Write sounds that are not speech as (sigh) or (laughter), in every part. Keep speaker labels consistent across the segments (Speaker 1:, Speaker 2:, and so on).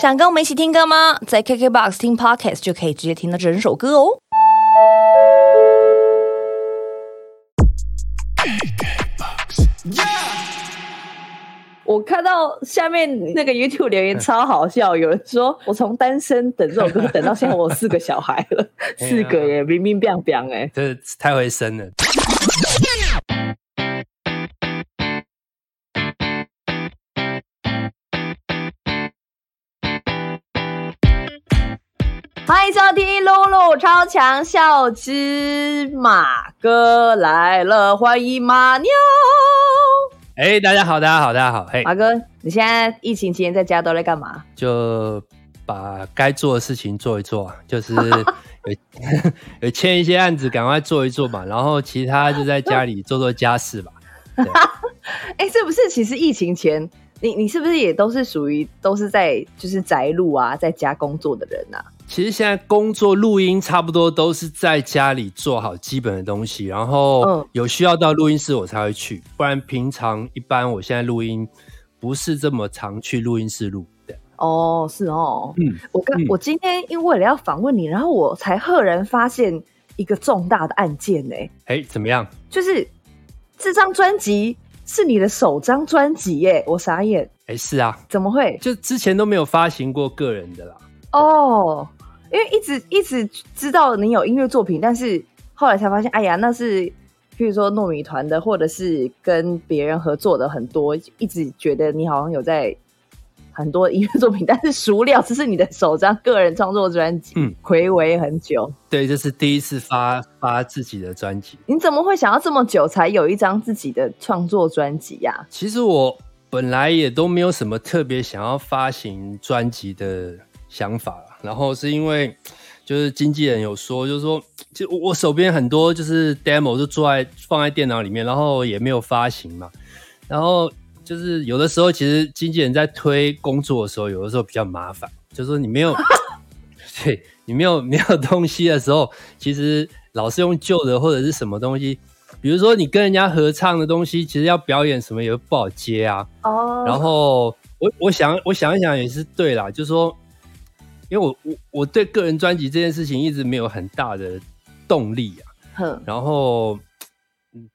Speaker 1: 想跟我们一起听歌吗？在 KKBOX 听 Podcast 就可以直接听到整首歌哦。我看到下面那个 YouTube 留言超好笑，有人说我从单身等这首歌等到现在，我有四个小孩了，(laughs) 四个耶，冰冰冰冰哎，
Speaker 2: 这太会生了。
Speaker 1: 欢迎收听露露超强笑之马哥来了，欢迎马妞。
Speaker 2: 哎，大家好，大家好，大家好。嘿，
Speaker 1: 马哥，你现在疫情期间在家都在干嘛？
Speaker 2: 就把该做的事情做一做，就是有 (laughs) (laughs) 有签一些案子，赶快做一做嘛。然后其他就在家里做做家事吧。(laughs)
Speaker 1: 哎，是不是？其实疫情前，你你是不是也都是属于都是在就是宅路啊，在家工作的人呐？
Speaker 2: 其实现在工作录音差不多都是在家里做好基本的东西，然后有需要到录音室我才会去，不然平常一般我现在录音不是这么常去录音室录的。
Speaker 1: 哦，是哦，嗯，我刚我今天因为了要访问你，然后我才赫然发现一个重大的案件呢。
Speaker 2: 哎，怎么样？
Speaker 1: 就是这张专辑是你的首张专辑耶，我傻眼。
Speaker 2: 哎，是啊，
Speaker 1: 怎么会？
Speaker 2: 就之前都没有发行过个人的啦。
Speaker 1: 哦。因为一直一直知道你有音乐作品，但是后来才发现，哎呀，那是譬如说糯米团的，或者是跟别人合作的很多，一直觉得你好像有在很多音乐作品，但是熟料这是你的首张个人创作专辑，嗯，回违很久，
Speaker 2: 对，这是第一次发发自己的专辑。
Speaker 1: 你怎么会想要这么久才有一张自己的创作专辑呀？
Speaker 2: 其实我本来也都没有什么特别想要发行专辑的想法。然后是因为，就是经纪人有说，就是说，就我手边很多就是 demo 就坐在放在电脑里面，然后也没有发行嘛。然后就是有的时候，其实经纪人在推工作的时候，有的时候比较麻烦，就是说你没有，(laughs) 对你没有没有东西的时候，其实老是用旧的或者是什么东西，比如说你跟人家合唱的东西，其实要表演什么也不好接啊。哦。然后我我想我想一想也是对啦，就是说。因为我我我对个人专辑这件事情一直没有很大的动力啊，然后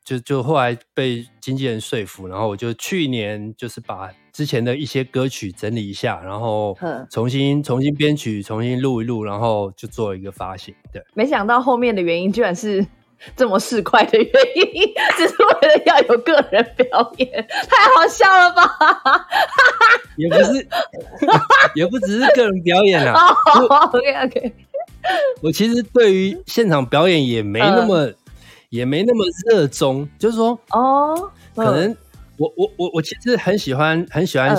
Speaker 2: 就就后来被经纪人说服，然后我就去年就是把之前的一些歌曲整理一下，然后重新重新编曲，重新录一录，然后就做一个发行。对，
Speaker 1: 没想到后面的原因居然是。(laughs) 这么市侩的原因，只是为了要有个人表演，太好笑了吧？(laughs)
Speaker 2: 也不是，也不只是个人表演啊。(laughs)
Speaker 1: OK OK，
Speaker 2: 我其实对于现场表演也没那么，也没那么热衷。就是说，哦，可能我我我我其实很喜欢很喜欢，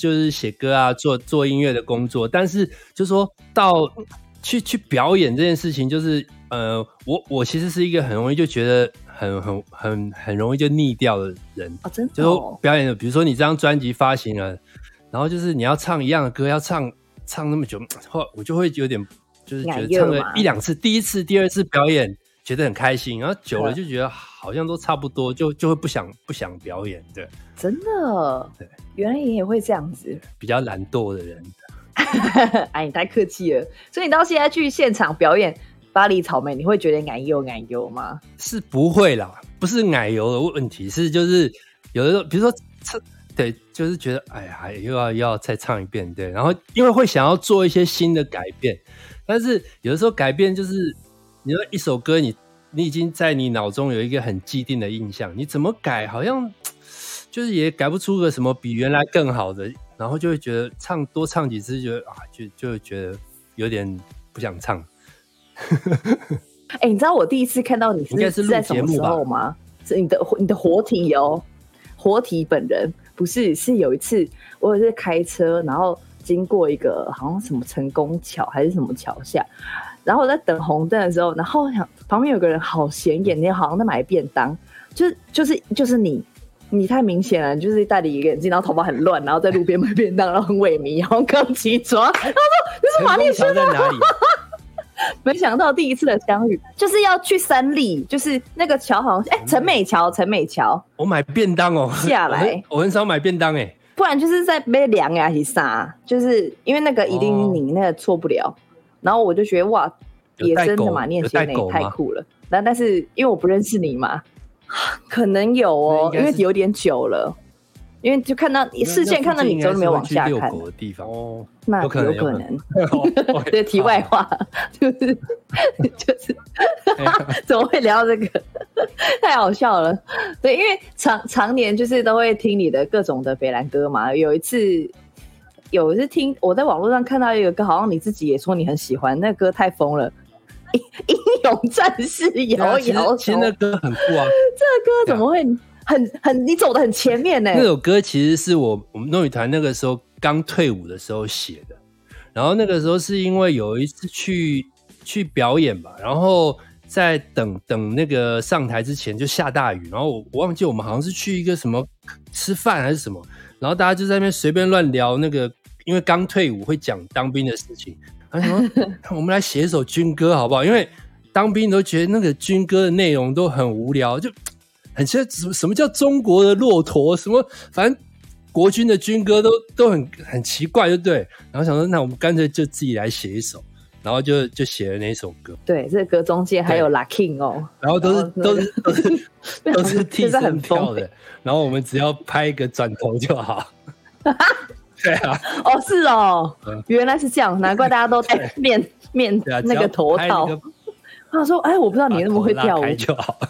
Speaker 2: 就是写歌啊，做做音乐的工作。但是，就是说到去去表演这件事情，就是。呃，我我其实是一个很容易就觉得很很很很容易就腻掉的人
Speaker 1: 啊，真的。
Speaker 2: 就表演的，比如说你这张专辑发行了，然后就是你要唱一样的歌，要唱唱那么久，后我就会有点就是觉得唱了一两次，第一次、第二次表演觉得很开心，然后久了就觉得好像都差不多，就就会不想不想表演。对，
Speaker 1: 真的，对，原来你也会这样子，
Speaker 2: 比较懒惰的人。(laughs)
Speaker 1: 哎，你太客气了。所以你到现在去现场表演。巴黎草莓，你会觉得奶油奶油吗？
Speaker 2: 是不会啦，不是奶油的问题，是就是有的时候，比如说唱，对，就是觉得哎呀，又要要再唱一遍，对，然后因为会想要做一些新的改变，但是有的时候改变就是，你说一首歌，你你已经在你脑中有一个很既定的印象，你怎么改，好像 (tsk) 就是也改不出个什么比原来更好的，然后就会觉得唱多唱几次，觉得啊，就就觉得有点不想唱。(laughs)
Speaker 1: 哎，你知道我第一次看到你是在什么时候吗？是你的你的活体哦，活体本人不是是有一次我是开车，然后经过一个好像什么成功桥还是什么桥下，然后我在等红灯的时候，然后想旁边有个人好显眼，你好像在买便当，就是就是就是你，你太明显了，就是戴了一个眼镜，然后头发很乱，然后在路边买便当，然后很萎靡，然后刚起床，(laughs) 他说你是马丽轩在哪里？(laughs) 没想到第一次的相遇就是要去三立，就是那个桥好像哎，陈美桥，陈美桥。
Speaker 2: 我买便当哦，
Speaker 1: 下来，
Speaker 2: 我很少买便当哎。
Speaker 1: 不然就是在被凉呀，还是啥？就是因为那个一定你那个错不了。然后我就觉得哇，野生的马念先也太酷了。那但是因为我不认识你嘛，(laughs) 可能有哦，因为有点久了。因为就看到视线看到你，都没有往下看
Speaker 2: 的地方哦，
Speaker 1: 那有可能。对，题外话就是 (laughs) 就是，(laughs) 怎么会聊这个？太好笑了。对，因为常常年就是都会听你的各种的北兰歌嘛。有一次，有一次听我在网络上看到一个歌，好像你自己也说你很喜欢，那歌太疯了，《(laughs) 英勇战士摇摇》。
Speaker 2: 其实那歌很酷啊，(laughs)
Speaker 1: 这歌怎么会？很很，你走的很前面呢。
Speaker 2: 那首歌其实是我我们诺语团那个时候刚退伍的时候写的，然后那个时候是因为有一次去去表演吧，然后在等等那个上台之前就下大雨，然后我我忘记我们好像是去一个什么吃饭还是什么，然后大家就在那边随便乱聊那个，因为刚退伍会讲当兵的事情，他说 (laughs) 我们来写一首军歌好不好？因为当兵都觉得那个军歌的内容都很无聊，就。很奇怪，什什么叫中国的骆驼？什么反正国军的军歌都都很很奇怪，就对。然后想说，那我们干脆就自己来写一首，然后就就写了那首歌。
Speaker 1: 对，这歌中间还有 Lucky 哦，
Speaker 2: 然后都是都是都是都是 (laughs) 替身跳的，然后我们只要拍一个转头就好。(laughs) 对啊，
Speaker 1: 哦是哦，原来是这样，难怪大家都戴面面那个头套。他说：“哎，我不知道你那么会跳舞
Speaker 2: 就好。(laughs) ”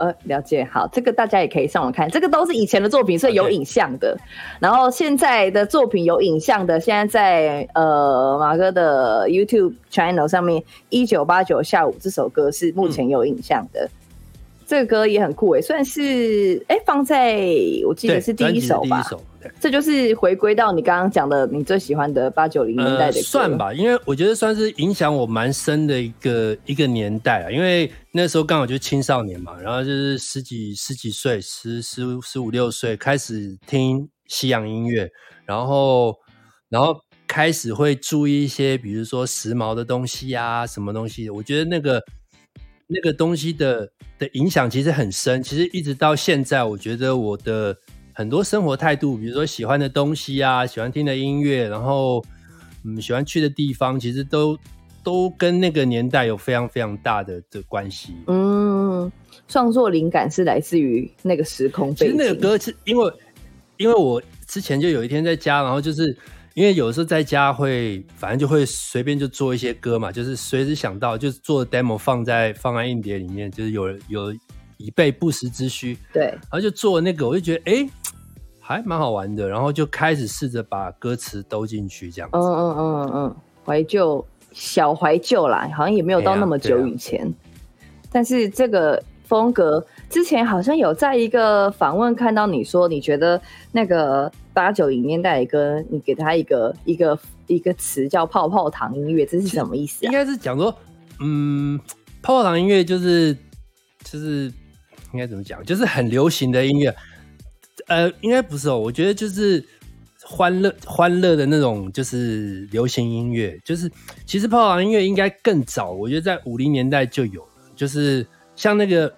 Speaker 1: 呃，了解好，这个大家也可以上网看，这个都是以前的作品，所以有影像的。然后现在的作品有影像的，现在在呃马哥的 YouTube channel 上面，一九八九下午这首歌是目前有影像的。这个歌也很酷诶，算是哎放在我记得是第一首吧。这就是回归到你刚刚讲的你最喜欢的八九零年代的歌，
Speaker 2: 算吧，因为我觉得算是影响我蛮深的一个一个年代啊。因为那时候刚好就是青少年嘛，然后就是十几十几岁，十十十五六岁开始听西洋音乐，然后然后开始会注意一些，比如说时髦的东西啊，什么东西。我觉得那个那个东西的的影响其实很深，其实一直到现在，我觉得我的。很多生活态度，比如说喜欢的东西啊，喜欢听的音乐，然后嗯，喜欢去的地方，其实都都跟那个年代有非常非常大的的关系。
Speaker 1: 嗯，创作灵感是来自于那个时空背景。
Speaker 2: 其实那个歌是因为因为我之前就有一天在家，然后就是因为有时候在家会，反正就会随便就做一些歌嘛，就是随时想到就做 demo 放在放在硬碟里面，就是有有以备不时之需。
Speaker 1: 对，
Speaker 2: 然后就做那个，我就觉得哎。还蛮好玩的，然后就开始试着把歌词兜进去，这样。嗯
Speaker 1: 嗯嗯嗯，怀旧小怀旧啦，好像也没有到那么久以前。但是这个风格，之前好像有在一个访问看到你说，你觉得那个八九零年代的歌，你给他一个一个一个词叫泡泡糖音乐，这是什么意思？
Speaker 2: 应该是讲说，嗯，泡泡糖音乐就是就是应该怎么讲，就是很流行的音乐。呃，应该不是哦。我觉得就是欢乐、欢乐的那种，就是流行音乐。就是其实泡泡糖音乐应该更早，我觉得在五零年代就有了。就是像那个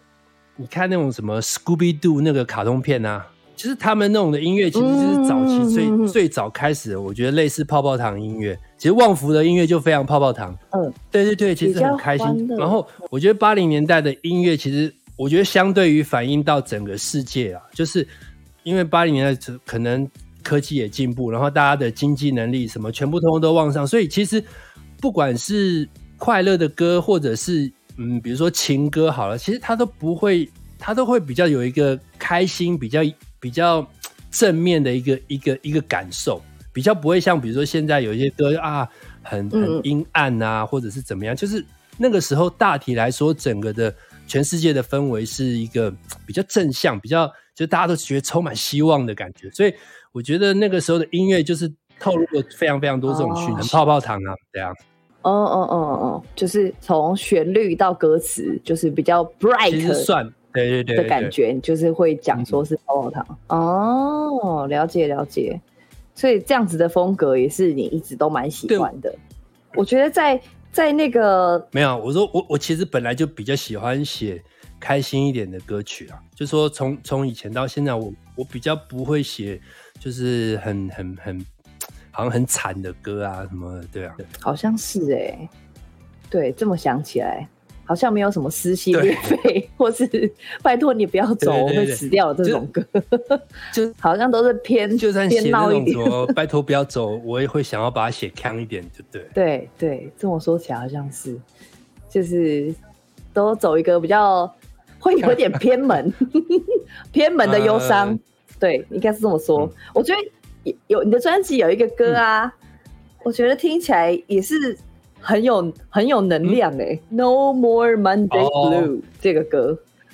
Speaker 2: 你看那种什么 Scooby Doo 那个卡通片啊，其实他们那种的音乐，其实就是早期最最早开始的。我觉得类似泡泡糖音乐，其实旺福的音乐就非常泡泡糖。嗯，对对对，其实很开心。然后我觉得八零年代的音乐，其实我觉得相对于反映到整个世界啊，就是。因为八零年代可能科技也进步，然后大家的经济能力什么全部通通都往上，所以其实不管是快乐的歌，或者是嗯，比如说情歌好了，其实他都不会，他都会比较有一个开心、比较比较正面的一个一个一个感受，比较不会像比如说现在有一些歌啊，很很阴暗啊，或者是怎么样，就是那个时候大体来说，整个的全世界的氛围是一个比较正向，比较。就大家都觉得充满希望的感觉，所以我觉得那个时候的音乐就是透露了非常非常多这种讯息，泡泡糖啊这样。
Speaker 1: 哦哦哦哦，就是从旋律到歌词，就是比较 bright，
Speaker 2: 算对对对
Speaker 1: 的感觉，你就是会讲说是泡泡糖。哦，了解了解，所以这样子的风格也是你一直都蛮喜欢的。我觉得在在那个
Speaker 2: 没有，我说我我其实本来就比较喜欢写。开心一点的歌曲啊。就说从从以前到现在，我我比较不会写，就是很很很好像很惨的歌啊什么的，对啊，
Speaker 1: 好像是哎，对，这么想起来。好像没有什么撕心裂肺，或是拜托你不要走，我会死掉这种歌，就 (laughs) 好像都是偏
Speaker 2: 就算写那种说拜托不要走，我也会想要把它写强一点，就对。
Speaker 1: 对对，这么说起来好像是，就是都走一个比较会有点偏门，(laughs) 偏门的忧伤。(laughs) 对，应该是这么说。我觉得有你的专辑有一个歌啊，我觉得听起来也是。很有很有能量哎，No More Monday Blue 这个歌，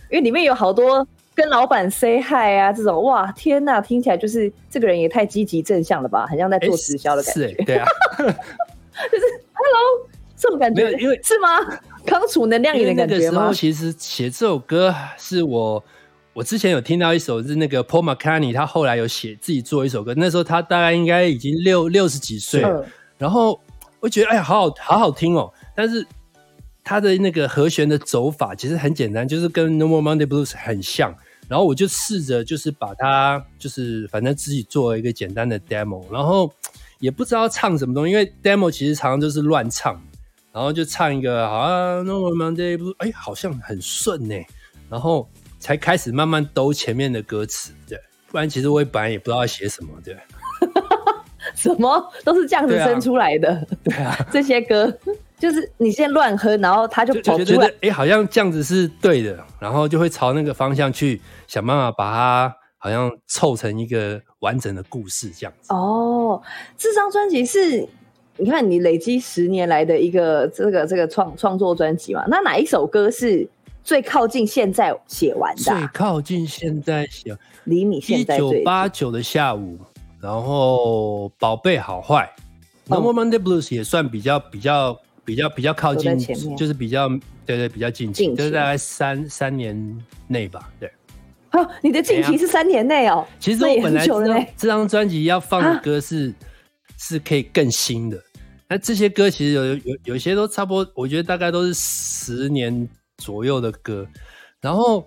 Speaker 1: 因为里面有好多跟老板 say hi 啊这种，哇天呐，听起来就是这个人也太积极正向了吧，很像在做直销的感觉。
Speaker 2: 对啊，(laughs) 就
Speaker 1: 是 Hello 这种感觉，
Speaker 2: 因为
Speaker 1: 是吗？康储能量的感觉
Speaker 2: 吗？时候其实写这首歌是我，我之前有听到一首是那个 Paul McCartney，他后来有写自己做一首歌，那时候他大概应该已经六六十几岁，然后。我觉得哎呀，好好好好听哦！但是他的那个和弦的走法其实很简单，就是跟《No More Monday Blues》很像。然后我就试着就是把它就是反正自己做了一个简单的 demo，然后也不知道唱什么东西，因为 demo 其实常常就是乱唱，然后就唱一个好像《No More Monday Blues》，哎，好像很顺呢。然后才开始慢慢兜前面的歌词，对，不然其实我本来也不知道要写什么，对。(laughs)
Speaker 1: 什么都是这样子生出来的，
Speaker 2: 对啊，(laughs)
Speaker 1: 这些歌就是你先乱哼，然后他就跑
Speaker 2: 出来，哎，好像这样子是对的，然后就会朝那个方向去想办法把它好像凑成一个完整的故事这样子。
Speaker 1: 哦，这张专辑是你看你累积十年来的一个这个这个创创作专辑嘛？那哪一首歌是最靠近现在写完的？
Speaker 2: 最靠近现在写，
Speaker 1: 离你现在
Speaker 2: 一九八九的下午。然后宝贝好坏，No More Monday Blues 也算比较比较比较比较靠近，就是比较对对比较近期，就是大概三三年内吧，对。
Speaker 1: 哦，你的近期是三年内哦。
Speaker 2: 其实我本来这张专辑要放的歌是是可以更新的，那这些歌其实有有有些都差不多，我觉得大概都是十年左右的歌。然后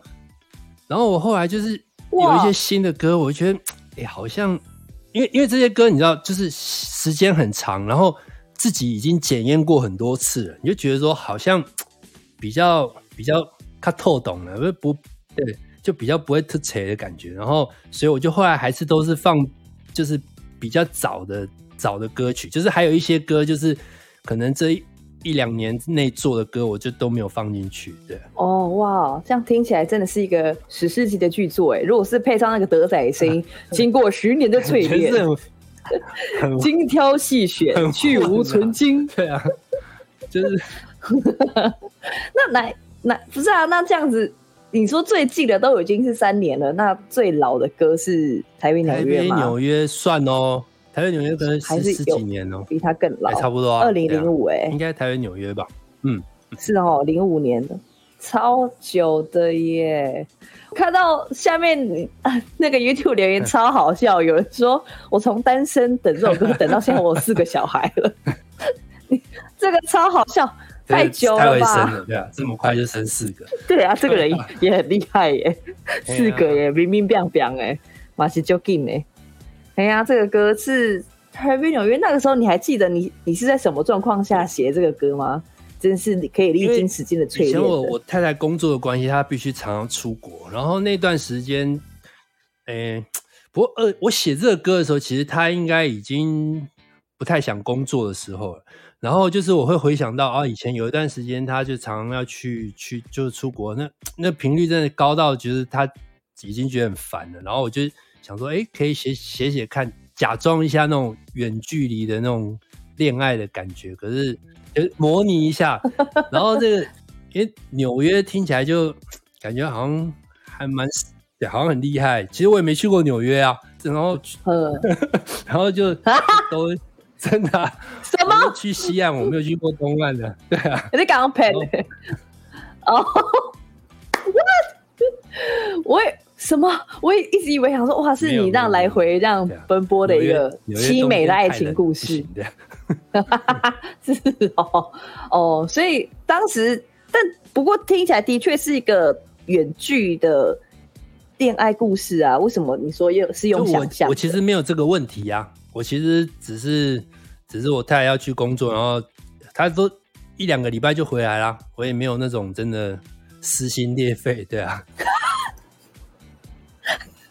Speaker 2: 然后我后来就是有一些新的歌，我觉得哎好像。因为因为这些歌你知道，就是时间很长，然后自己已经检验过很多次了，你就觉得说好像比较比较看透懂了，不不对，就比较不会特扯的感觉。然后，所以我就后来还是都是放，就是比较早的早的歌曲，就是还有一些歌，就是可能这一。一两年内做的歌，我就都没有放进去。对，
Speaker 1: 哦，哇，这样听起来真的是一个史诗级的巨作哎！如果是配上那个德仔声音，(laughs) 经过十年的淬炼，精挑细选，去无存精。
Speaker 2: 对啊，就是。(laughs)
Speaker 1: 那来，那不是啊？那这样子，你说最近的都已经是三年了，那最老的歌是台北纽约吗？
Speaker 2: 纽约算哦。台北纽约可能十十几年哦，
Speaker 1: 比他更老，
Speaker 2: 差不多啊
Speaker 1: 二零零五哎，
Speaker 2: 应该台北纽约吧？嗯，
Speaker 1: 是哦，零五年的，超久的耶！看到下面那个 YouTube 留言超好笑，有人说我从单身等这首歌 (laughs) 等到现在，我有四个小孩了，(laughs) 这个超好笑，太久了
Speaker 2: 吧？对啊，这么快就生四个？
Speaker 1: 对啊，这个人也很厉害耶，(laughs) 四个耶，冰冰冰冰哎，马是就紧哎。哎呀，这个歌是《台北纽约》。那个时候你还记得你你是在什么状况下写这个歌吗？真是你可以历经时间的淬炼。以前
Speaker 2: 我我太太工作的关系，她必须常常出国。然后那段时间，哎，不过呃，我写这个歌的时候，其实她应该已经不太想工作的时候了。然后就是我会回想到啊，以前有一段时间，她就常常要去去就是出国，那那频率真的高到就是她已经觉得很烦了。然后我就。想说，哎，可以写写写看，假装一下那种远距离的那种恋爱的感觉，可是就模拟一下。然后这个，因为纽约听起来就感觉好像还蛮，好像很厉害。其实我也没去过纽约啊，然后，(laughs) 然后就 (laughs) 都真的
Speaker 1: 什么
Speaker 2: 去西岸，我没有去过东岸的，对啊，
Speaker 1: 你刚刚拍的哦，what？我也。什么？我也一直以为想说，哇，是你这样来回这样奔波的一个凄美的爱情故事。(laughs) 是哦哦，所以当时，但不过听起来的确是一个远距的恋爱故事啊？为什么你说又是用想象？
Speaker 2: 我其实没有这个问题呀，我其实只是只是我太太要去工作，然后她都一两个礼拜就回来啦，我也没有那种真的撕心裂肺，对啊。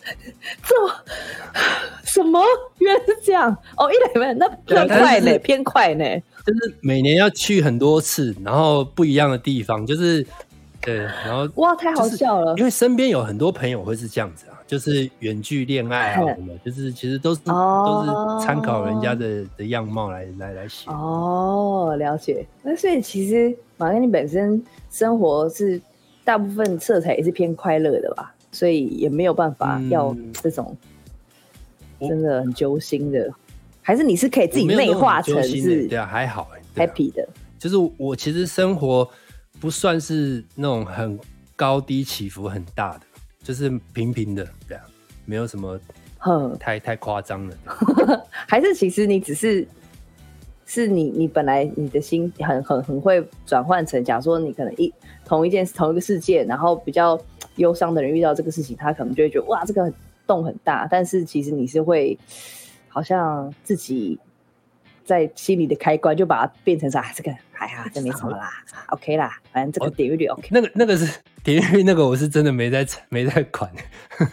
Speaker 2: (laughs)
Speaker 1: 这什么？原来是这样哦！一两万那那快呢，偏快呢。
Speaker 2: 就是每年要去很多次，然后不一样的地方，就是对，然后
Speaker 1: 哇，太好笑了。
Speaker 2: 因为身边有很多朋友会是这样子啊，就是远距恋爱啊什么，就是其实都是都是参考人家的的样貌来来来写。
Speaker 1: 哦，了解。那所以其实马根你本身生活是大部分色彩也是偏快乐的吧？所以也没有办法要这种真的很揪心的，还是你是可以自己内化成是？
Speaker 2: 对啊，还好
Speaker 1: ，happy 的。
Speaker 2: 就是我其实生活不算是那种很高低起伏很大的，就是平平的，对啊，没有什么太太夸张了。(laughs)
Speaker 1: 还是其实你只是是你你本来你的心很很很会转换成，假如说你可能一同一件同一个事件，然后比较。忧伤的人遇到这个事情，他可能就会觉得哇，这个洞很大。但是其实你是会，好像自己在心里的开关就把它变成啥？这个哎呀，这没什么啦，OK 啦，反正这个点阅率 OK。
Speaker 2: 那个那个是点阅率，那个我是真的没在没在管，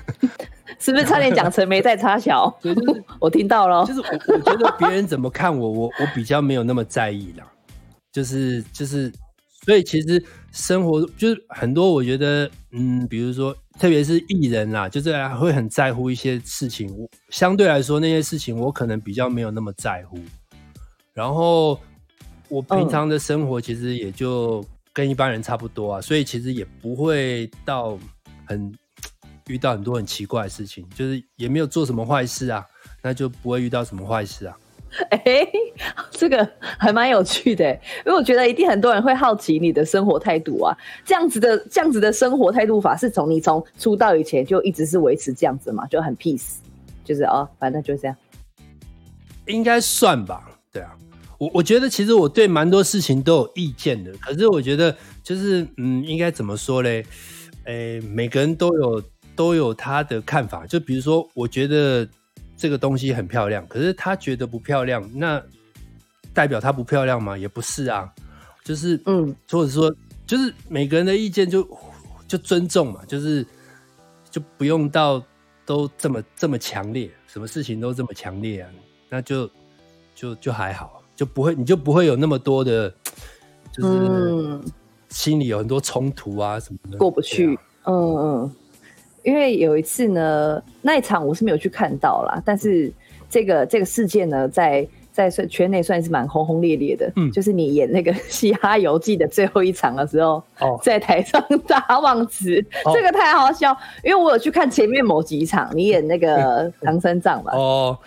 Speaker 2: (laughs) (laughs)
Speaker 1: 是不是差点讲成没在插小？(laughs) 就是 (laughs) 我听到了，
Speaker 2: 就是我我觉得别人怎么看我，我我比较没有那么在意啦。就是就是。所以其实生活就是很多，我觉得，嗯，比如说，特别是艺人啦，就是会很在乎一些事情。我相对来说，那些事情我可能比较没有那么在乎。然后我平常的生活其实也就跟一般人差不多啊，所以其实也不会到很遇到很多很奇怪的事情，就是也没有做什么坏事啊，那就不会遇到什么坏事啊。(laughs)
Speaker 1: 哎，这个还蛮有趣的，因为我觉得一定很多人会好奇你的生活态度啊。这样子的这样子的生活态度法，是从你从出道以前就一直是维持这样子嘛？就很 peace，就是哦，反正就这样。
Speaker 2: 应该算吧，对啊。我我觉得其实我对蛮多事情都有意见的，可是我觉得就是嗯，应该怎么说嘞？哎，每个人都有都有他的看法。就比如说，我觉得。这个东西很漂亮，可是他觉得不漂亮，那代表他不漂亮吗？也不是啊，就是嗯，或者说就是每个人的意见就就尊重嘛，就是就不用到都这么这么强烈，什么事情都这么强烈啊，那就就就还好，就不会你就不会有那么多的，就是心里有很多冲突啊什么的
Speaker 1: 过不去，嗯嗯。因为有一次呢，那一场我是没有去看到啦，但是这个这个事件呢，在在圈内算是蛮轰轰烈烈的。嗯，就是你演那个《嘻哈游记》的最后一场的时候，在台上打忘词，这个太好笑。因为我有去看前面某几场，你演那个唐三藏嘛。哦，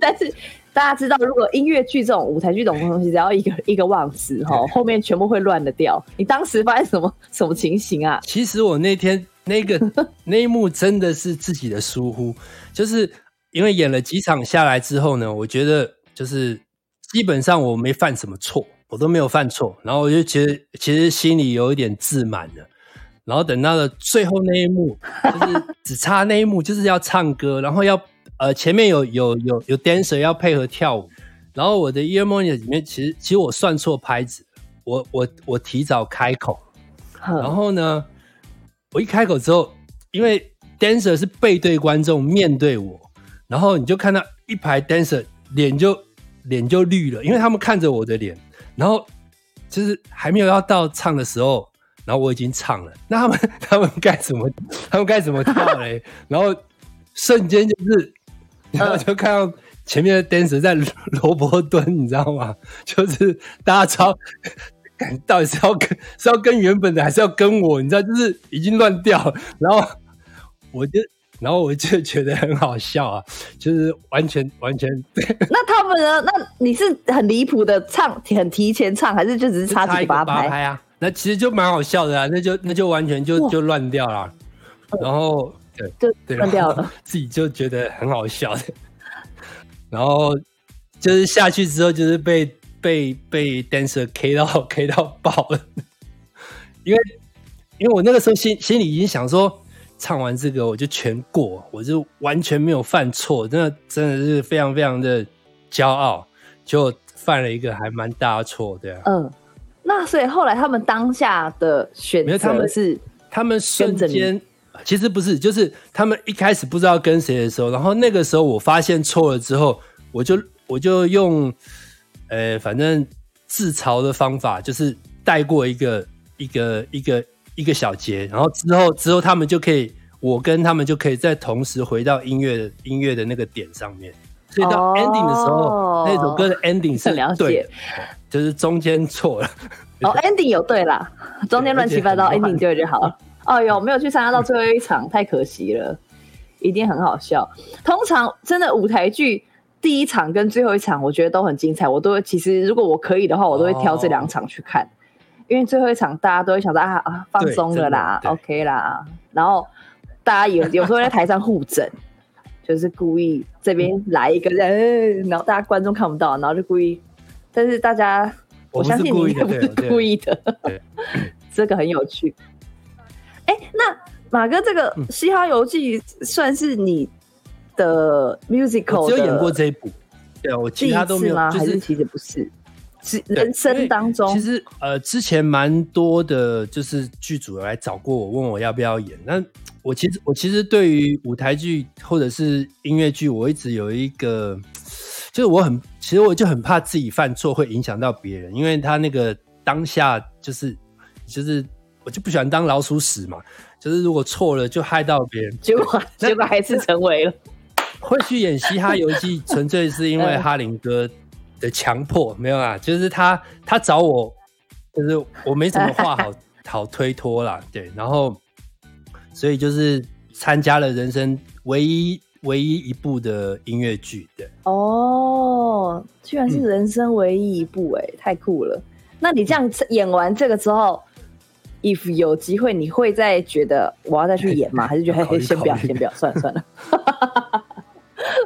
Speaker 1: 但是大家知道，如果音乐剧这种舞台剧这种东西，只要一个一个忘词哈，后面全部会乱的掉。你当时发生什么什么情形啊？
Speaker 2: 其实我那天。那个 (laughs) 那一幕真的是自己的疏忽，就是因为演了几场下来之后呢，我觉得就是基本上我没犯什么错，我都没有犯错，然后我就觉得其实心里有一点自满了。然后等到了最后那一幕，就是只差那一幕，就是要唱歌，然后要呃前面有有有有 dancer 要配合跳舞，然后我的 ear monitor 里面其实其实我算错拍子，我我我提早开口，然后呢？我一开口之后，因为 dancer 是背对观众面对我，然后你就看到一排 dancer 脸就脸就绿了，因为他们看着我的脸，然后就是还没有要到唱的时候，然后我已经唱了，那他们 (laughs) 他们该怎么他们该怎么跳嘞？(laughs) 然后瞬间就是，然后就看到前面的 dancer 在萝卜蹲，你知道吗？就是大家超。到底是要跟是要跟原本的，还是要跟我？你知道，就是已经乱掉了。然后我就，然后我就觉得很好笑啊，就是完全完全。
Speaker 1: 那他们呢？那你是很离谱的唱，很提前唱，还是就只是插几八拍
Speaker 2: 啊？那其实就蛮好笑的啊，那就那就完全就就乱掉了。然后对，
Speaker 1: 就乱掉了，
Speaker 2: 自己就觉得很好笑的。然后就是下去之后，就是被。被被 dancer K 到 K 到爆了，因为因为我那个时候心心里已经想说，唱完这个我就全过，我就完全没有犯错，真的真的是非常非常的骄傲，就犯了一个还蛮大的错，对啊。
Speaker 1: 嗯，那所以后来他们当下的选择，
Speaker 2: 他们
Speaker 1: 是
Speaker 2: 他们瞬间，其实不是，就是他们一开始不知道跟谁的时候，然后那个时候我发现错了之后，我就我就用，呃，反正自嘲的方法，就是带过一个一个一个。一个小节，然后之后之后他们就可以，我跟他们就可以再同时回到音乐音乐的那个点上面，所以到 ending 的时候，那首歌的 ending 是对，就是中间错了。哦
Speaker 1: ，ending 有对啦，中间乱七八糟，ending 对就好了。哦哟，没有去参加到最后一场，太可惜了，一定很好笑。通常真的舞台剧第一场跟最后一场，我觉得都很精彩。我都其实如果我可以的话，我都会挑这两场去看。因为最后一场大家都会想到啊啊放松了啦，OK 啦，然后大家有有时候在台上互整，(laughs) 就是故意这边来一个人，然后大家观众看不到，然后就故意，但是大家我相信你也不是故意的，(laughs) 这个很有趣。哎，那马哥这个《嘻哈游记》算是你的 musical，
Speaker 2: 只有演过这一部，对我其他都没有，
Speaker 1: 还是其实不是。人生当中，
Speaker 2: 其实呃，之前蛮多的，就是剧组来找过我，问我要不要演。那我其实我其实对于舞台剧或者是音乐剧，我一直有一个，就是我很其实我就很怕自己犯错会影响到别人，因为他那个当下就是就是我就不喜欢当老鼠屎嘛，就是如果错了就害到别人，
Speaker 1: 结果结果还是成为了。
Speaker 2: 会去演《嘻哈游记》，纯粹是因为 (laughs) 哈林哥。的强迫没有啊，就是他他找我，就是我没什么话好好推脱啦，(laughs) 对，然后所以就是参加了人生唯一唯一一部的音乐剧，对。
Speaker 1: 哦，居然是人生唯一一部，哎，太酷了！那你这样演完这个之后，if 有机会，你会再觉得我要再去演吗？还是觉得先不要，先不要，算了算了。(laughs)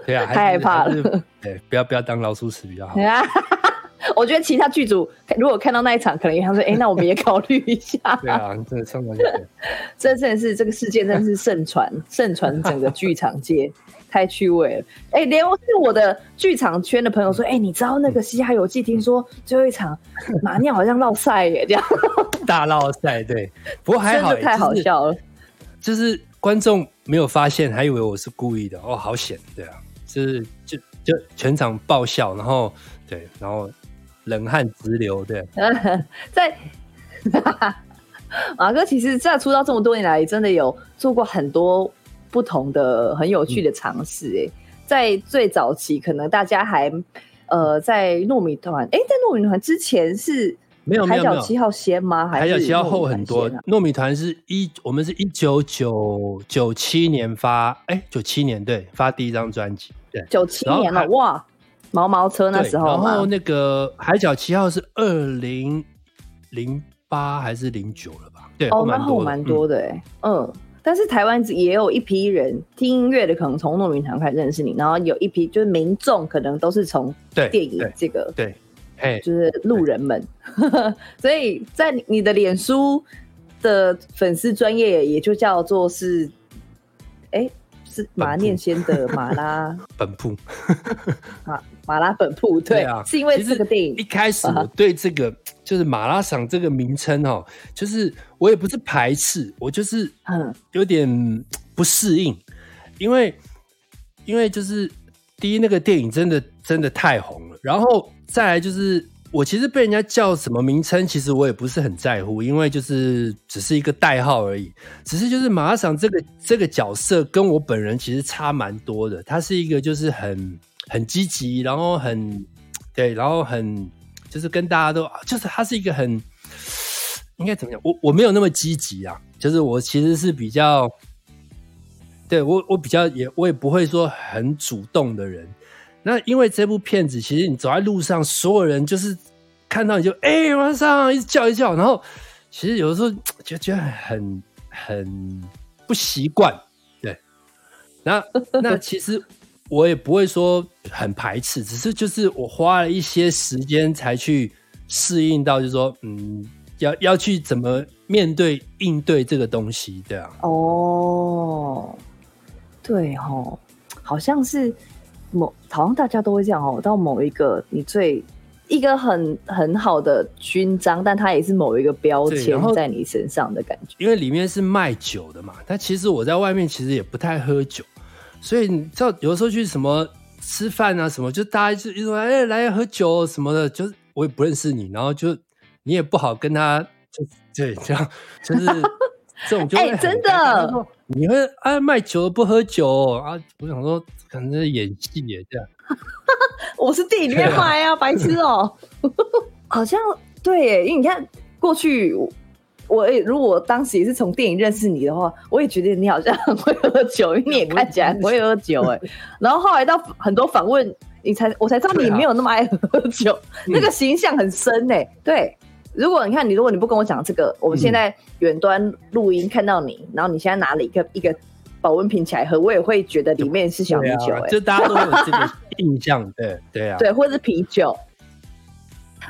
Speaker 2: 对啊，(laughs)
Speaker 1: 太害怕了。
Speaker 2: 对，不要不要当老鼠屎比较好。(laughs)
Speaker 1: 我觉得其他剧组如果看到那一场，可能也想说：“哎，那我们也 (laughs) 考虑一下。”
Speaker 2: 对啊，真的上完
Speaker 1: 这真的是这个世界，真的是盛传盛传整个剧场界，太趣味了。哎，连是我的剧场圈的朋友说：“哎，你知道那个《西哈游记》？听说最后一场马尿好像落赛耶，这样
Speaker 2: 大落赛。”对，不过还好，
Speaker 1: 太好笑了。
Speaker 2: 就是观众没有发现，还以为我是故意的。哦，好险！对啊。是就就全场爆笑，然后对，然后冷汗直流，对。(laughs)
Speaker 1: 在马哥其实，在出道这么多年来，真的有做过很多不同的很有趣的尝试。哎，在最早期，可能大家还呃，在糯米团，哎，在糯米团之前是。
Speaker 2: 没有海角
Speaker 1: 七号先吗？
Speaker 2: 海角七号后很多。糯米团是一，我们是一九九九七年发，哎，九七年对，发第一张专辑，对，
Speaker 1: 九七年了，哇，毛毛车那时候。
Speaker 2: 然后那个海角七号是二零零八还是零九了吧？对，
Speaker 1: 哦，蛮后蛮多的哎，嗯，但是台湾也有一批人听音乐的，可能从糯米团开始认识你，然后有一批就是民众，可能都是从电影这个
Speaker 2: 对。
Speaker 1: 就是路人们，(laughs) 所以在你的脸书的粉丝专业也就叫做是，哎，是马念先的马拉 (laughs)
Speaker 2: 本铺，(laughs)
Speaker 1: 马马拉本铺，对啊，是因为这个电影
Speaker 2: 一开始我对这个就是马拉赏这个名称哦，就是我也不是排斥，我就是嗯。有点不适应，因为因为就是第一那个电影真的真的太红了，然后。再来就是，我其实被人家叫什么名称，其实我也不是很在乎，因为就是只是一个代号而已。只是就是马场这个这个角色跟我本人其实差蛮多的。他是一个就是很很积极，然后很对，然后很就是跟大家都就是他是一个很应该怎么讲？我我没有那么积极啊，就是我其实是比较对我我比较也我也不会说很主动的人。那因为这部片子，其实你走在路上，所有人就是看到你就哎，往上一直叫一叫，然后其实有的时候就觉得很很不习惯，对。那 (laughs) 那其实我也不会说很排斥，只是就是我花了一些时间才去适应到，就是说，嗯，要要去怎么面对应对这个东西，对啊。
Speaker 1: 哦，对哦，好像是某，好像大家都会这样哦。到某一个你最一个很很好的勋章，但它也是某一个标签在你身上的感觉。
Speaker 2: 因为里面是卖酒的嘛，但其实我在外面其实也不太喝酒，所以你知道有时候去什么吃饭啊什么，就大家就一说哎来喝酒什么的，就是我也不认识你，然后就你也不好跟他。就对，(laughs) 这样就是这种，就哎，
Speaker 1: 真的，
Speaker 2: 你会啊卖酒不喝酒啊？我想说，可能是演戏也这样。(laughs)
Speaker 1: 我是电影里面卖啊，白痴哦。(laughs) 好像对，因为你看过去，我也如果当时也是从电影认识你的话，我也觉得你好像很会喝酒，因为你也看起来很会喝酒哎。(laughs) 然后后来到很多访问，你才我才知道你没有那么爱喝酒，那个形象很深哎，对。如果你看你，如果你不跟我讲这个，我们现在远端录音看到你，然后你现在拿了一个一个保温瓶起来喝，我也会觉得里面是小米酒，哎，
Speaker 2: 就大家都有这个印象，对对啊，
Speaker 1: 对，或者是啤酒。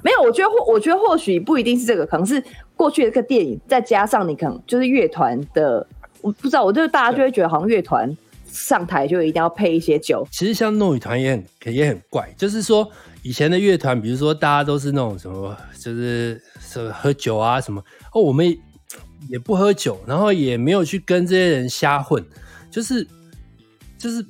Speaker 1: 没有，我觉得或我觉得或许不一定是这个，可能是过去的这个电影，再加上你可能就是乐团的，我不知道，我就大家就会觉得好像乐团上台就一定要配一些酒。
Speaker 2: 其实像诺语团也很也很怪，就是说以前的乐团，比如说大家都是那种什么，就是。是喝酒啊什么哦，我们也不喝酒，然后也没有去跟这些人瞎混，就是就是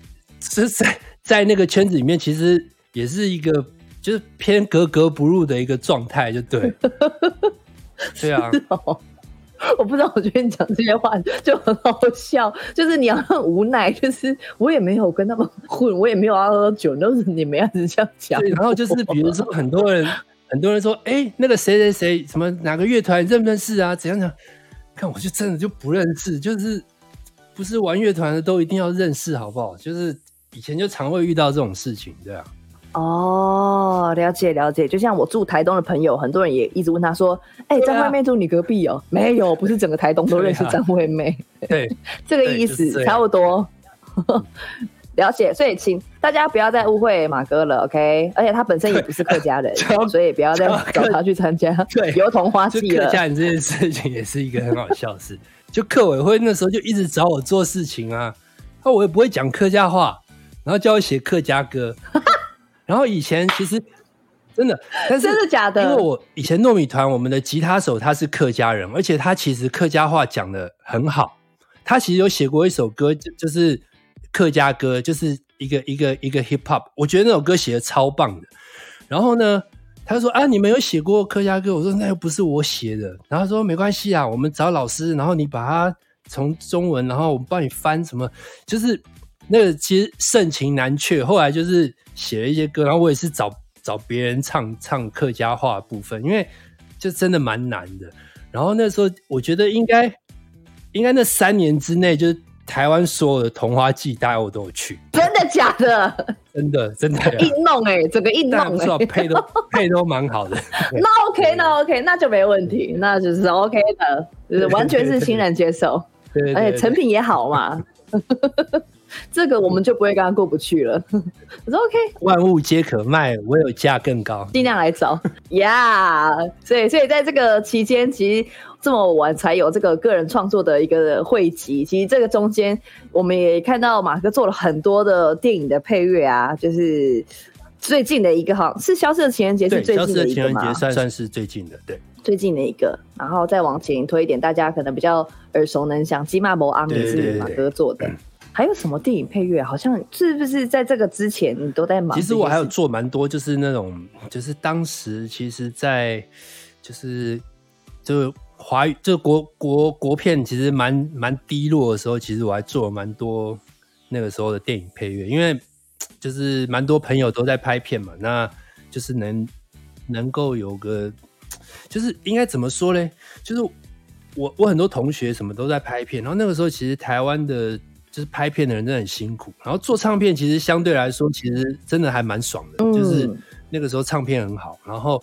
Speaker 2: (tsk) 是在在那个圈子里面，其实也是一个就是偏格格不入的一个状态，就对，(laughs) 对啊，
Speaker 1: 我不知道，我觉得你讲这些话就很好笑，就是你要很无奈，就是我也没有跟他们混，我也没有要喝酒，都是你们样子这样讲，
Speaker 2: 然后就是比如说很多人。很多人说：“哎，那个谁谁谁，什么哪个乐团认不认识啊？怎样讲？看我就真的就不认识，就是不是玩乐团的都一定要认识，好不好？就是以前就常会遇到这种事情，对啊。
Speaker 1: 哦，了解了解。就像我住台东的朋友，很多人也一直问他说：‘哎，张惠妹住你隔壁哦？’没有，不是整个台东都认识张惠妹。
Speaker 2: 对，(laughs)
Speaker 1: 这个意思差不多。”了解，所以请大家不要再误会马哥了，OK？而且他本身也不是客家人，(laughs) 所以不要再找他去参加。对，油桐花季
Speaker 2: 了。客家人这件事情也是一个很好笑的事。就客委会那时候就一直找我做事情啊，那我也不会讲客家话，然后叫我写客家歌。(laughs) 然后以前其实真的，但是
Speaker 1: 真的假的？
Speaker 2: 因为我以前糯米团，我们的吉他手他是客家人，而且他其实客家话讲的很好。他其实有写过一首歌，就就是。客家歌就是一个一个一个 hip hop，我觉得那首歌写的超棒的。然后呢，他说啊，你们有写过客家歌？我说那又不是我写的。然后说没关系啊，我们找老师，然后你把它从中文，然后我们帮你翻什么，就是那个其实盛情难却。后来就是写了一些歌，然后我也是找找别人唱唱客家话部分，因为就真的蛮难的。然后那时候我觉得应该应该那三年之内就是。台湾所有的童话季，大家我都有去。
Speaker 1: 真的假的？
Speaker 2: 真的真的。
Speaker 1: 硬弄哎，整个硬弄
Speaker 2: 哎，配都 (laughs) 配都蛮好的。
Speaker 1: 那 OK，那 OK，那就没问题，那就是 OK 的，就是完全是欣然接受。
Speaker 2: 对，
Speaker 1: 而且成品也好嘛。这个我们就不会跟他过不去了。(laughs) 我说 OK，
Speaker 2: 万物皆可卖，唯有价更高，
Speaker 1: 尽量来找 (laughs) 呀。所以，所以在这个期间，其实。这么晚才有这个个人创作的一个汇集，其实这个中间我们也看到马哥做了很多的电影的配乐啊，就是最近的一个哈，是《消失的情人节》是最近的一个
Speaker 2: 吗？算算是最近的，对，
Speaker 1: 最近的一个。然后再往前推一点，大家可能比较耳熟能详，《基马博昂》也是马哥做的。还有什么电影配乐？好像是不是在这个之前你都在忙？
Speaker 2: 其实我还有做蛮多，就是那种，就是当时其实，在就是就。华语这国国国片其实蛮蛮低落的时候，其实我还做了蛮多那个时候的电影配乐，因为就是蛮多朋友都在拍片嘛，那就是能能够有个，就是应该怎么说嘞？就是我我很多同学什么都在拍片，然后那个时候其实台湾的就是拍片的人真的很辛苦，然后做唱片其实相对来说其实真的还蛮爽的，就是那个时候唱片很好，然后。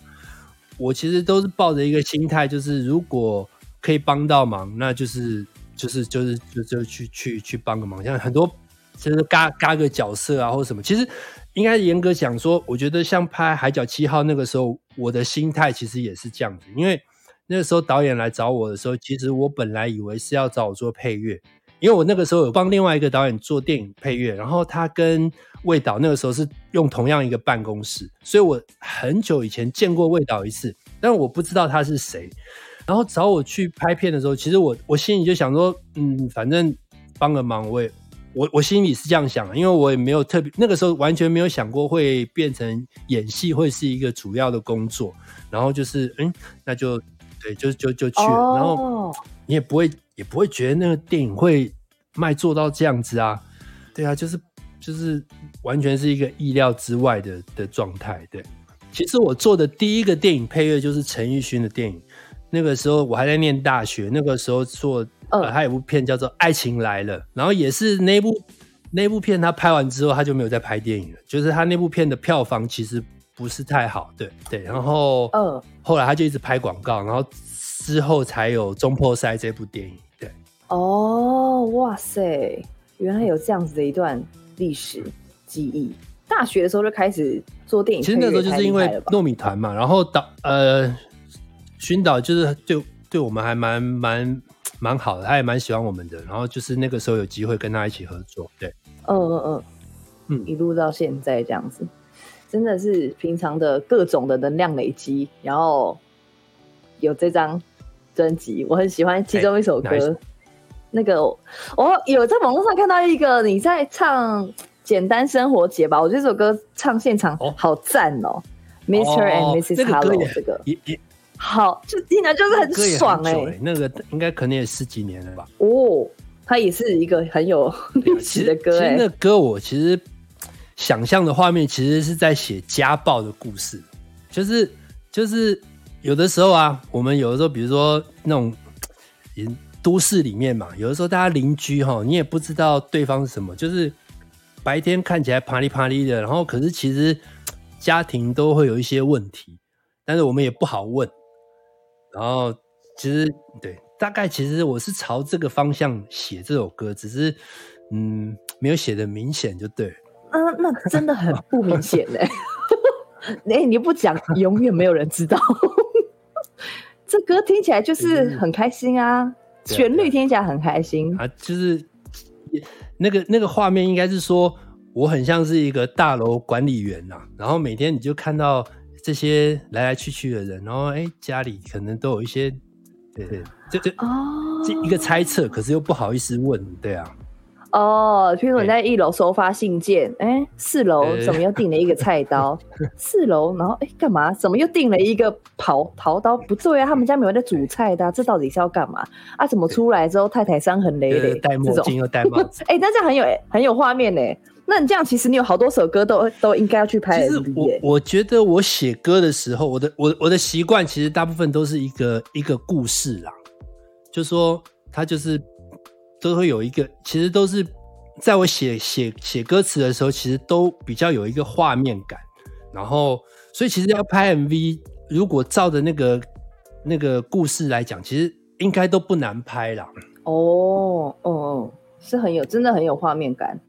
Speaker 2: 我其实都是抱着一个心态，就是如果可以帮到忙，那就是就是就是就就去去去帮个忙。像很多就是嘎嘎个角色啊，或者什么，其实应该严格讲说，我觉得像拍《海角七号》那个时候，我的心态其实也是这样子，因为那个时候导演来找我的时候，其实我本来以为是要找我做配乐，因为我那个时候有帮另外一个导演做电影配乐，然后他跟魏导那个时候是用同样一个办公室，所以我很久以前见过魏导一次，但我不知道他是谁。然后找我去拍片的时候，其实我我心里就想说，嗯，反正帮个忙，我也我我心里是这样想的，因为我也没有特别那个时候完全没有想过会变成演戏会是一个主要的工作。然后就是，嗯，那就对，就就就去了。然后你也不会也不会觉得那个电影会卖做到这样子啊？对啊，就是就是完全是一个意料之外的的状态。对，其实我做的第一个电影配乐就是陈奕迅的电影。那个时候我还在念大学，那个时候做，呃，他有部片叫做《爱情来了》，然后也是那部那部片他拍完之后他就没有再拍电影了，就是他那部片的票房其实不是太好，对对，然后，嗯，后来他就一直拍广告，然后之后才有《中破塞》这部电影，对，
Speaker 1: 哦，哇塞，原来有这样子的一段历史记忆，大学的时候就开始做电影，
Speaker 2: 其实那时候就是因为糯米团嘛，然后导呃。寻导就是对对我们还蛮蛮蛮好的，他也蛮喜欢我们的。然后就是那个时候有机会跟他一起合作，对，
Speaker 1: 嗯嗯嗯。嗯，一路到现在这样子，真的是平常的各种的能量累积，然后有这张专辑，我很喜欢其中一首歌，那个我有在网络上看到一个你在唱《简单生活节》吧，我觉得这首歌唱现场好赞哦，Mr. and Mrs. Hello 这个也也。好，就听着就是很爽哎。
Speaker 2: 那个应该可能也十几年了吧。
Speaker 1: 哦，它也是一个很有历史的歌。
Speaker 2: 其实那歌我其实想象的画面，其实是在写家暴的故事。就是就是有的时候啊，我们有的时候，比如说那种 (tsk) 都市里面嘛，有的时候大家邻居哈，你也不知道对方是什么，就是白天看起来啪里啪里的，然后可是其实 (tsk) 家庭都会有一些问题，但是我们也不好问。然后其实对，大概其实我是朝这个方向写这首歌，只是嗯，没有写的明显就对。
Speaker 1: 嗯，那真的很不明显嘞。(laughs) 哎，你不讲，永远没有人知道。(laughs) 这歌听起来就是很开心啊，旋律听起来很开心
Speaker 2: 啊，就是那个那个画面应该是说，我很像是一个大楼管理员呐，然后每天你就看到。这些来来去去的人，然后哎，家里可能都有一些，对对，这这哦，这一个猜测，可是又不好意思问，对啊。
Speaker 1: 哦，譬如你在一楼收发信件，哎，四楼怎么又订了一个菜刀？(laughs) 四楼，然后哎，干嘛？怎么又订了一个刨刨刀？不对啊，他们家没有在煮菜的，这到底是要干嘛？啊，怎么出来之后太太伤痕累累？
Speaker 2: 戴墨镜又戴帽子，(laughs)
Speaker 1: 哎，那这样很有很有画面呢。那你这样，其实你有好多首歌都都应该要去拍。
Speaker 2: 其实我我觉得我写歌的时候，我的我我的习惯其实大部分都是一个一个故事啦，就说他就是都会有一个，其实都是在我写写写歌词的时候，其实都比较有一个画面感。然后，所以其实要拍 MV，如果照着那个那个故事来讲，其实应该都不难拍啦。
Speaker 1: 哦哦哦，是很有，真的很有画面感。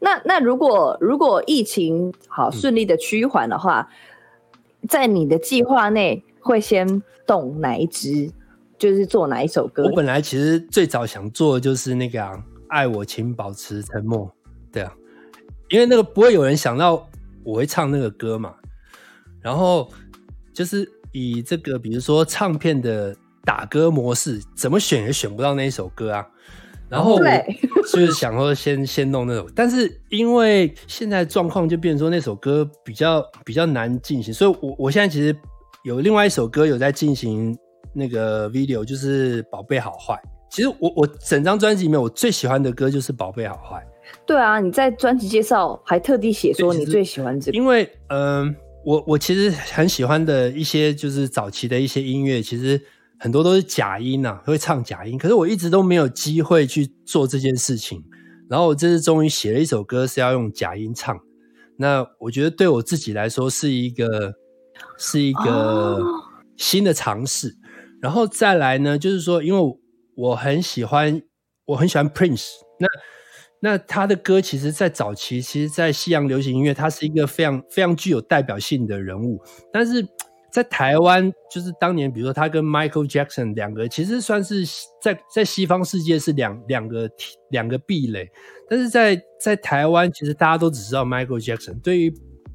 Speaker 1: 那那如果如果疫情好顺利的趋缓的话，在你的计划内会先动哪一支，就是做哪一首歌？
Speaker 2: 我本来其实最早想做的就是那个“爱我，请保持沉默”，对啊，因为那个不会有人想到我会唱那个歌嘛。然后就是以这个，比如说唱片的打歌模式，怎么选也选不到那一首歌啊。然后 (laughs) 就是想说先先弄那首，但是因为现在状况就变成说那首歌比较比较难进行，所以我我现在其实有另外一首歌有在进行那个 video，就是《宝贝好坏》。其实我我整张专辑里面我最喜欢的歌就是《宝贝好坏》。
Speaker 1: 对啊，你在专辑介绍还特地写说你最喜欢这，
Speaker 2: 因为嗯，我我其实很喜欢的一些就是早期的一些音乐，其实。很多都是假音呐，会唱假音。可是我一直都没有机会去做这件事情。然后我这次终于写了一首歌，是要用假音唱。那我觉得对我自己来说是一个是一个新的尝试。然后再来呢，就是说，因为我很喜欢我很喜欢 Prince。那那他的歌，其实，在早期，其实，在西洋流行音乐，他是一个非常非常具有代表性的人物。但是在台湾，就是当年，比如说他跟 Michael Jackson 两个，其实算是在在西方世界是两两个两个壁垒，但是在在台湾，其实大家都只知道 Michael Jackson。对于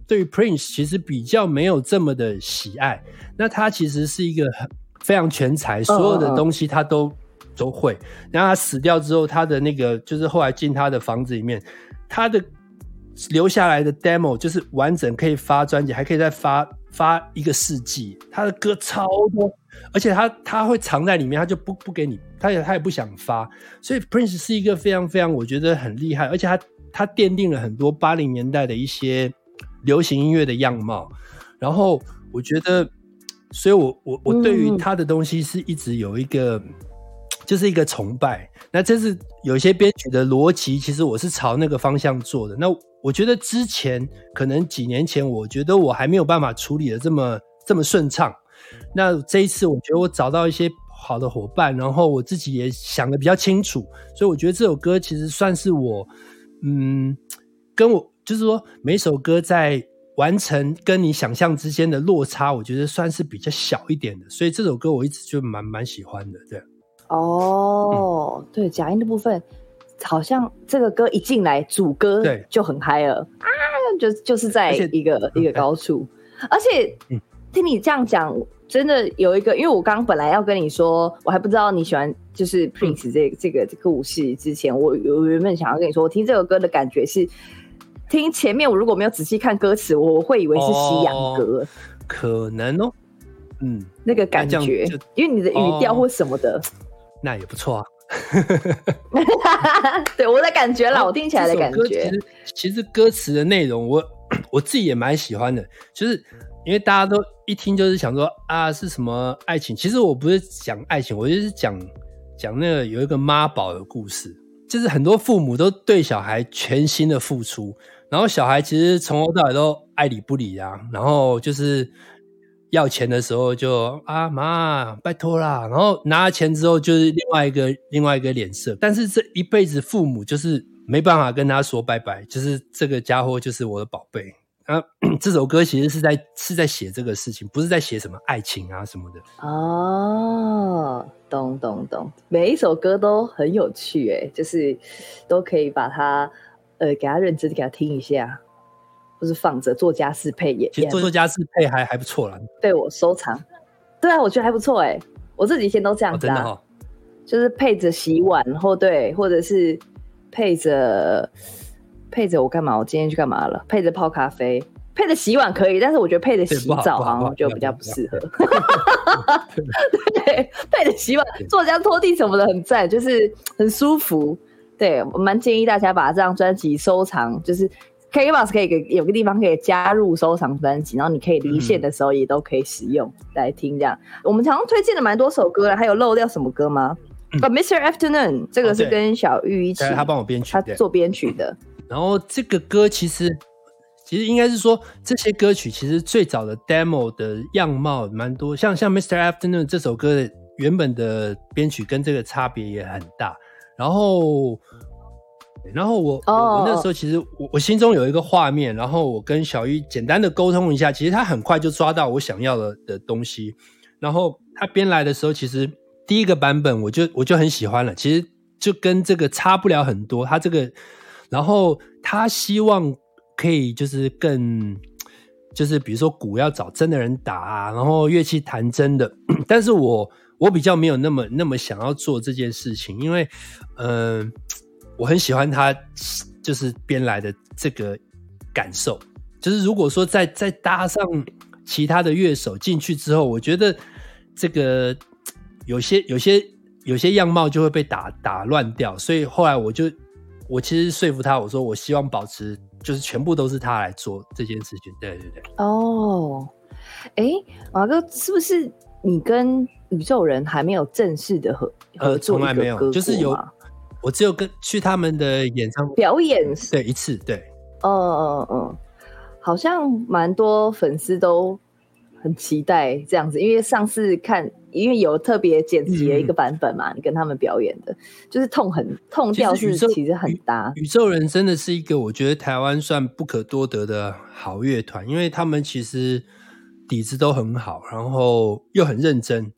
Speaker 2: 对于 Prince，其实比较没有这么的喜爱。那他其实是一个很非常全才，所有的东西他都都会。然后他死掉之后，他的那个就是后来进他的房子里面，他的留下来的 demo 就是完整可以发专辑，还可以再发。发一个世纪，他的歌超多，而且他他会藏在里面，他就不不给你，他也他也不想发，所以 Prince 是一个非常非常我觉得很厉害，而且他他奠定了很多八零年代的一些流行音乐的样貌，然后我觉得，所以我我我对于他的东西是一直有一个就是一个崇拜，那这是有一些编曲的逻辑，其实我是朝那个方向做的，那。我觉得之前可能几年前，我觉得我还没有办法处理的这么这么顺畅。那这一次，我觉得我找到一些好的伙伴，然后我自己也想的比较清楚，所以我觉得这首歌其实算是我，嗯，跟我就是说每首歌在完成跟你想象之间的落差，我觉得算是比较小一点的。所以这首歌我一直就蛮蛮喜欢的。对，
Speaker 1: 哦，对，假音的部分。好像这个歌一进来，主歌就很嗨了啊！就就是在一个一个高处，而且听你这样讲，真的有一个，因为我刚刚本来要跟你说，我还不知道你喜欢就是 Prince 这这个故事之前，我我原本想要跟你说，我听这首歌的感觉是，听前面我如果没有仔细看歌词，我会以为是西洋歌，
Speaker 2: 可能哦，嗯，
Speaker 1: 那个感觉，因为你的语调或什么的，
Speaker 2: 那也不错啊。(laughs)
Speaker 1: 对我的感觉啦，我听起来的感觉。
Speaker 2: 其实其实歌词的内容，我 (coughs) 我自己也蛮喜欢的。就是因为大家都一听就是想说啊，是什么爱情？其实我不是讲爱情，我就是讲讲那个有一个妈宝的故事。就是很多父母都对小孩全心的付出，然后小孩其实从头到尾都爱理不理啊，然后就是。要钱的时候就啊妈拜托啦，然后拿了钱之后就是另外一个另外一个脸色。但是这一辈子父母就是没办法跟他说拜拜，就是这个家伙就是我的宝贝啊。(clears throat) 这首歌其实是在是在写这个事情，不是在写什么爱情啊什么的。
Speaker 1: 哦，懂懂懂，每一首歌都很有趣哎，就是都可以把它呃给他认真的给他听一下。就是放着做家事配也，
Speaker 2: 其实做做家事配还还不错啦。
Speaker 1: 对我收藏，对啊，我觉得还不错哎。我这几天都这样子啊，就是配着洗碗，或对，或者是配着配着我干嘛？我今天去干嘛了？配着泡咖啡，配着洗碗可以，但是我觉得配着洗澡好像就比较不适合。(laughs) 对，配着洗碗、做家拖地什么的很赞，就是很舒服。对我蛮建议大家把这张专辑收藏，就是。KKBOX 可以给有个地方可以加入收藏专辑，然后你可以离线的时候也都可以使用来听。这样，我们常常推荐了蛮多首歌了，还有漏掉什么歌吗？哦，Mr. Afternoon 这个是跟小玉一起，
Speaker 2: 他帮我编曲，
Speaker 1: 他做编曲的。
Speaker 2: 然后这个歌其实其实应该是说，这些歌曲其实最早的 demo 的样貌蛮多，像像 Mr. Afternoon 这首歌的原本的编曲跟这个差别也很大。然后。然后我我那时候其实我我心中有一个画面，然后我跟小玉简单的沟通一下，其实他很快就抓到我想要的的东西。然后他编来的时候，其实第一个版本我就我就很喜欢了，其实就跟这个差不了很多。他这个，然后他希望可以就是更就是比如说鼓要找真的人打啊，然后乐器弹真的。但是我我比较没有那么那么想要做这件事情，因为嗯。我很喜欢他，就是编来的这个感受。就是如果说再再搭上其他的乐手进去之后，我觉得这个有些有些有些样貌就会被打打乱掉。所以后来我就我其实说服他，我说我希望保持就是全部都是他来做这件事情。对对对。
Speaker 1: 哦，哎，马哥，是不是你跟宇宙人还没有正式的合合作？
Speaker 2: 从来没有，就是有。我只有跟去他们的演唱会
Speaker 1: 表演，
Speaker 2: 对一次，对，
Speaker 1: 嗯嗯嗯，好像蛮多粉丝都很期待这样子，因为上次看，因为有特别剪辑的一个版本嘛，你跟他们表演的，就是痛很痛调是其实很搭。
Speaker 2: 宇宙人真的是一个我觉得台湾算不可多得的好乐团，因为他们其实底子都很好，然后又很认真，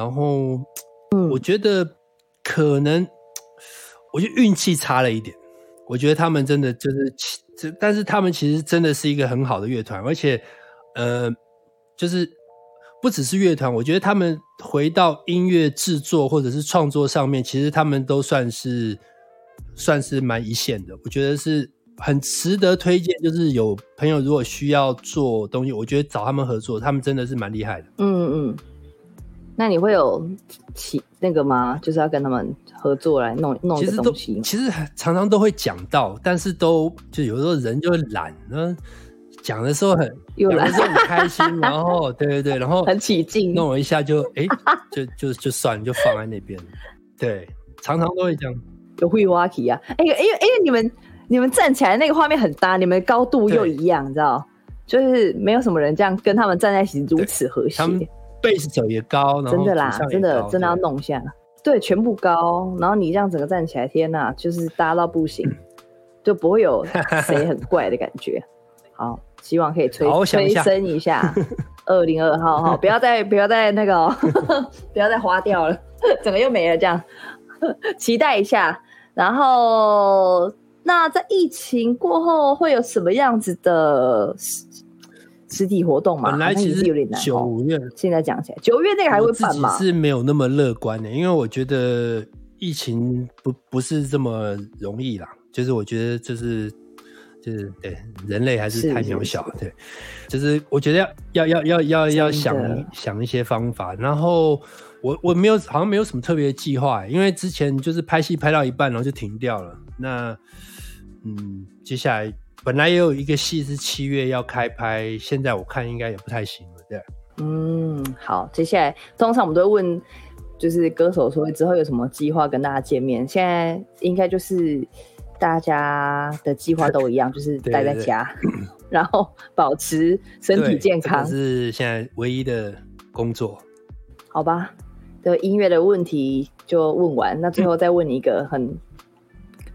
Speaker 2: 然后我觉得可能我觉得运气差了一点。我觉得他们真的就是，这但是他们其实真的是一个很好的乐团，而且呃，就是不只是乐团，我觉得他们回到音乐制作或者是创作上面，其实他们都算是算是蛮一线的。我觉得是。很值得推荐，就是有朋友如果需要做东西，我觉得找他们合作，他们真的是蛮厉害的。
Speaker 1: 嗯嗯，那你会有起那个吗？就是要跟他们合作来弄弄个东西。
Speaker 2: 其实常常都会讲到，但是都就有时候人就懒，呢，讲的时候很 (laughs)
Speaker 1: 有的时候，
Speaker 2: 很开心，(laughs) 然后对对对，然后
Speaker 1: 很起劲，
Speaker 2: 弄了一下就哎，就就就算就放在那边。对，常常都会这样。
Speaker 1: 有会挖题啊？哎，因为因为你们。你们站起来那个画面很搭，你们高度又一样，你知道？就是没有什么人这样跟他们站在一起如此和谐。
Speaker 2: 他们贝斯手也高，
Speaker 1: 真的啦，真的真的要弄一下。对，全部高，然后你这样整个站起来，天哪，就是搭到不行，就不会有谁很 (laughs) 怪的感觉。好，希望可以催催生一下 (laughs) 二零二号哈，不要再不要再那个，(laughs) 不要再花掉了，整个又没了这样。期待一下，然后。那在疫情过后会有什么样子的实实体活动嘛？
Speaker 2: 本来其实
Speaker 1: 有点难。
Speaker 2: 九月
Speaker 1: 现在讲起来，九月那个还会办吗？
Speaker 2: 是没有那么乐观的，因为我觉得疫情不不是这么容易啦。就是我觉得就是就是对人类还是太渺小，对，就是我觉得要要要要要要想想一些方法。然后我我没有好像没有什么特别计划，因为之前就是拍戏拍到一半然后就停掉了。那嗯，接下来本来也有一个戏是七月要开拍，现在我看应该也不太行了，对。
Speaker 1: 嗯，好，接下来通常我们都会问，就是歌手说之后有什么计划跟大家见面，现在应该就是大家的计划都一样，(laughs) 就是待在家，(laughs) 然后保持身体健康，
Speaker 2: 是现在唯一的工作。
Speaker 1: 好吧，的音乐的问题就问完，那最后再问你一个很。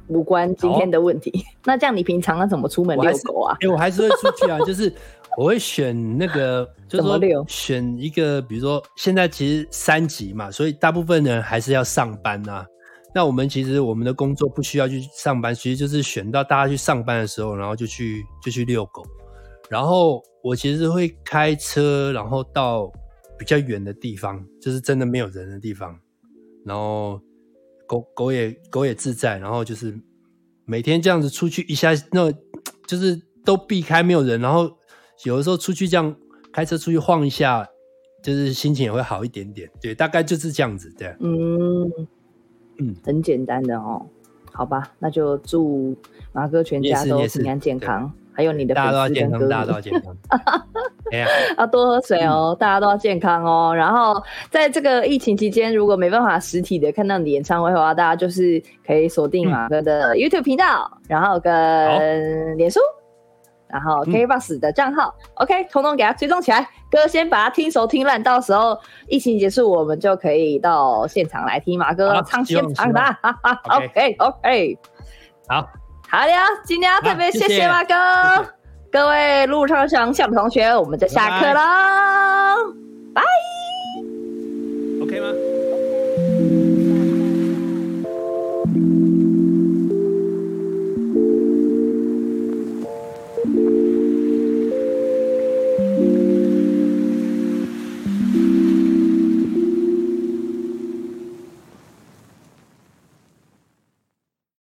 Speaker 1: 无关今天的问题。(laughs) 那这样你平常要怎么出门遛狗啊？
Speaker 2: 哎，我还是会出去啊，就是我会选那个，(laughs) 就是说选一个，比如说现在其实三级嘛，所以大部分人还是要上班呐。那我们其实我们的工作不需要去上班，其实就是选到大家去上班的时候，然后就去就去遛狗。然后我其实会开车，然后到比较远的地方，就是真的没有人的地方，然后。狗狗也狗也自在，然后就是每天这样子出去一下，那就是都避开没有人，然后有的时候出去这样开车出去晃一下，就是心情也会好一点点。对，大概就是这样子。对，
Speaker 1: 嗯嗯，很简单的哦。好吧，那就祝马哥全家都平安健康。还有你的
Speaker 2: 大家都要健康，大家都要健康。(laughs) 哎呀，
Speaker 1: 要多喝水哦，大家都要健康哦。然后在这个疫情期间，如果没办法实体的看到你的演唱会的话，大家就是可以锁定马哥的 YouTube 频道，然后跟脸书，然后 KBox 的账号，OK，通通给他追踪起来。哥先把它听熟听烂，到时候疫情结束，我们就可以到现场来听马哥唱现场的。(laughs) OK，OK，
Speaker 2: 好。
Speaker 1: 好了今天要特别谢谢马哥。各位路上想笑的同学我们就下课喽拜。Ok 吗？